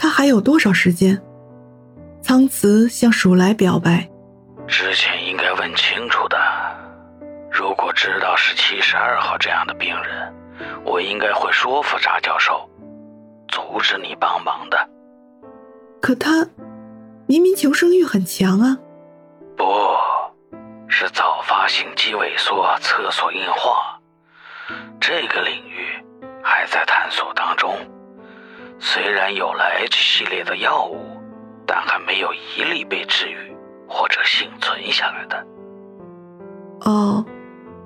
他还有多少时间？苍慈向鼠来表白：“之前应该问清楚的。如果知道是七十二号这样的病人，我应该会说服查教授，阻止你帮忙的。可他明明求生欲很强啊！不是早发性肌萎缩厕所硬化，这个领域。”还在探索当中，虽然有了 H 系列的药物，但还没有一例被治愈或者幸存下来的。哦，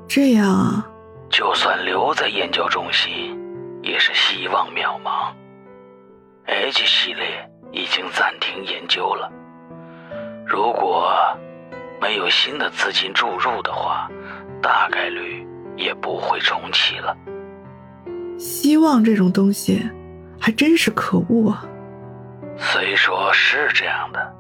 这样啊。就算留在研究中心，也是希望渺茫。H 系列已经暂停研究了，如果没有新的资金注入的话，大概率也不会重启了。希望这种东西，还真是可恶啊！虽说是这样的，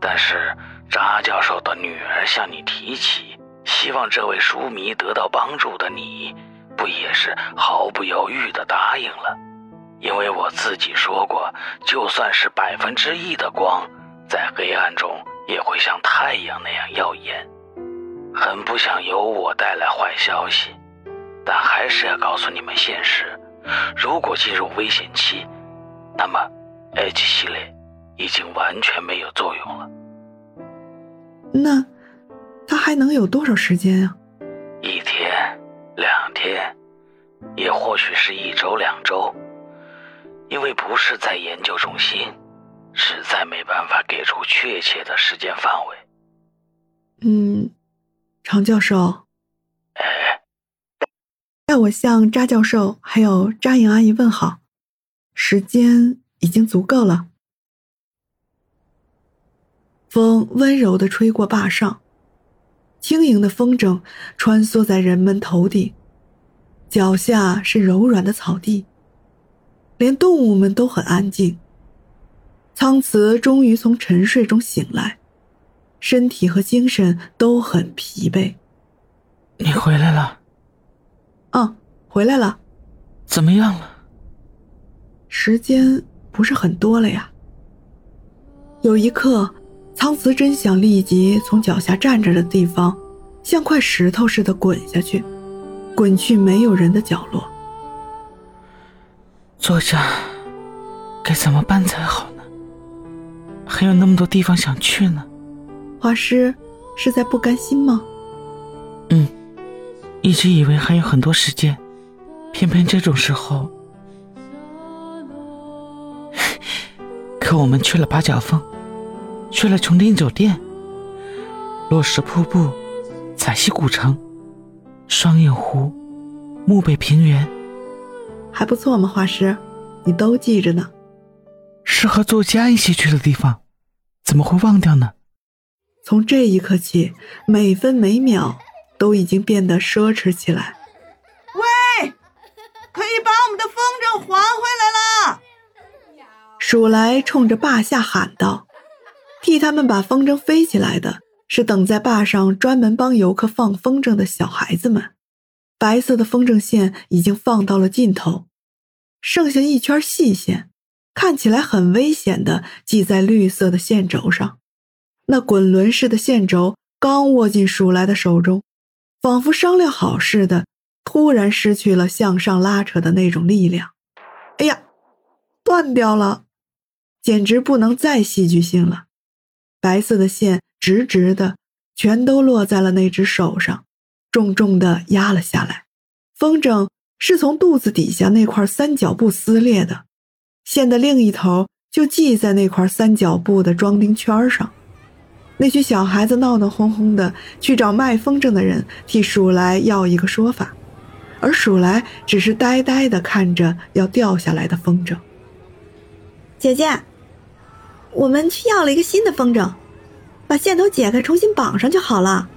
但是扎教授的女儿向你提起，希望这位书迷得到帮助的你，不也是毫不犹豫地答应了？因为我自己说过，就算是百分之一的光，在黑暗中也会像太阳那样耀眼。很不想由我带来坏消息。但还是要告诉你们现实：如果进入危险期，那么 H 系列已经完全没有作用了。那他还能有多少时间啊？一天、两天，也或许是一周、两周。因为不是在研究中心，实在没办法给出确切的时间范围。嗯，常教授。代我向扎教授还有扎颖阿姨问好，时间已经足够了。风温柔的吹过坝上，轻盈的风筝穿梭在人们头顶，脚下是柔软的草地，连动物们都很安静。苍慈终于从沉睡中醒来，身体和精神都很疲惫。你回来了。嗯，回来了，怎么样了？时间不是很多了呀。有一刻，苍慈真想立即从脚下站着的地方，像块石头似的滚下去，滚去没有人的角落。坐下，该怎么办才好呢？还有那么多地方想去呢。画师是在不甘心吗？嗯。一直以为还有很多时间，偏偏这种时候，可我们去了八角峰，去了穹顶酒店，落石瀑布，彩溪古城，双影湖，漠北平原，还不错嘛，画师，你都记着呢。是和作家一起去的地方，怎么会忘掉呢？从这一刻起，每分每秒。都已经变得奢侈起来。喂，可以把我们的风筝还回来了！鼠来冲着坝下喊道：“替他们把风筝飞起来的是等在坝上专门帮游客放风筝的小孩子们。白色的风筝线已经放到了尽头，剩下一圈细线，看起来很危险的系在绿色的线轴上。那滚轮式的线轴刚握进鼠来的手中。”仿佛商量好似的，突然失去了向上拉扯的那种力量。哎呀，断掉了，简直不能再戏剧性了。白色的线直直的，全都落在了那只手上，重重的压了下来。风筝是从肚子底下那块三角布撕裂的，线的另一头就系在那块三角布的装钉圈上。那群小孩子闹闹哄哄的去找卖风筝的人，替鼠来要一个说法，而鼠来只是呆呆的看着要掉下来的风筝。姐姐，我们去要了一个新的风筝，把线头解开，重新绑上就好了。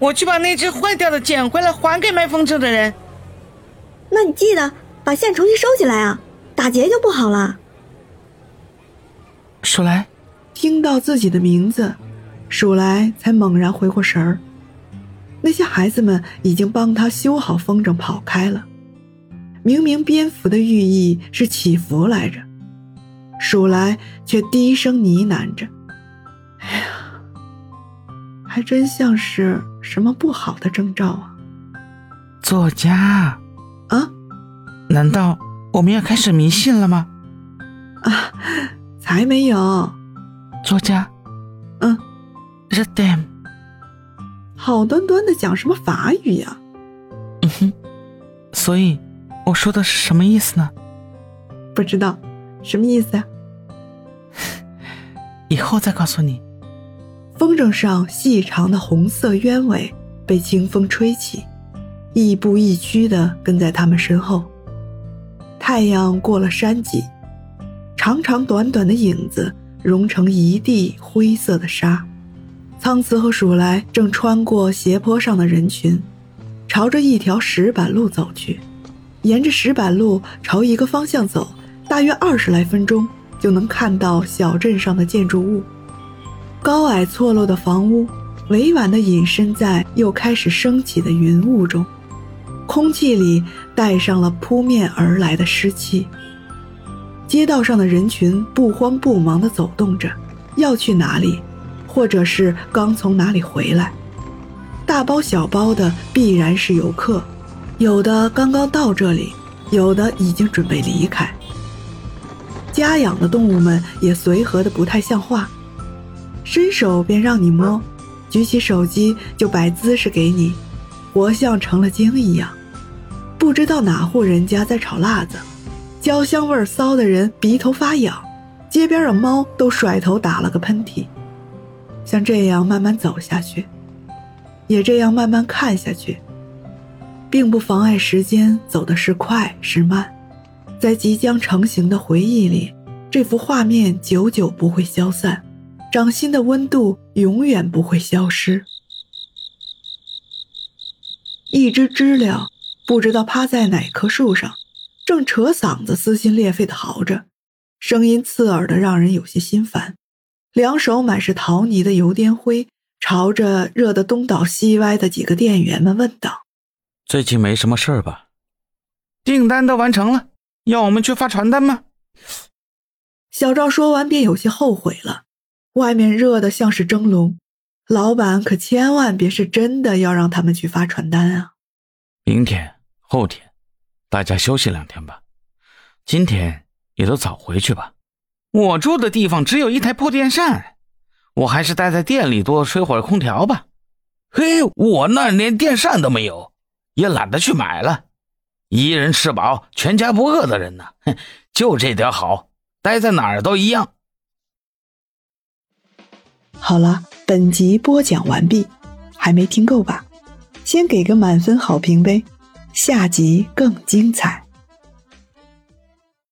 我去把那只坏掉的捡回来，还给卖风筝的人。那你记得把线重新收起来啊，打结就不好了。鼠来，听到自己的名字，鼠来才猛然回过神儿。那些孩子们已经帮他修好风筝，跑开了。明明蝙蝠的寓意是祈福来着，数来却低声呢喃着：“哎呀，还真像是什么不好的征兆啊！”作家，啊？难道我们要开始迷信了吗？啊，才没有。作家，嗯，the dam，好端端的讲什么法语呀？嗯哼，所以。我说的是什么意思呢？不知道，什么意思呀？以后再告诉你。风筝上细长的红色鸢尾被清风吹起，亦步亦趋的跟在他们身后。太阳过了山脊，长长短短的影子融成一地灰色的沙。苍慈和鼠来正穿过斜坡上的人群，朝着一条石板路走去。沿着石板路朝一个方向走，大约二十来分钟就能看到小镇上的建筑物。高矮错落的房屋，委婉地隐身在又开始升起的云雾中，空气里带上了扑面而来的湿气。街道上的人群不慌不忙地走动着，要去哪里，或者是刚从哪里回来，大包小包的必然是游客。有的刚刚到这里，有的已经准备离开。家养的动物们也随和的不太像话，伸手便让你摸，举起手机就摆姿势给你，活像成了精一样。不知道哪户人家在炒辣子，焦香味骚的人鼻头发痒，街边的猫都甩头打了个喷嚏。像这样慢慢走下去，也这样慢慢看下去。并不妨碍时间走的是快是慢，在即将成型的回忆里，这幅画面久久不会消散，掌心的温度永远不会消失。一只知了不知道趴在哪棵树上，正扯嗓子撕心裂肺的嚎着，声音刺耳的让人有些心烦，两手满是陶泥的油颠灰，朝着热得东倒西歪的几个店员们问道。最近没什么事儿吧？订单都完成了，要我们去发传单吗？小赵说完便有些后悔了。外面热得像是蒸笼，老板可千万别是真的要让他们去发传单啊！明天、后天，大家休息两天吧。今天也都早回去吧。我住的地方只有一台破电扇，我还是待在店里多吹会儿空调吧。嘿，我那儿连电扇都没有。也懒得去买了，一人吃饱全家不饿的人呢，哼，就这点好，待在哪儿都一样。好了，本集播讲完毕，还没听够吧？先给个满分好评呗，下集更精彩。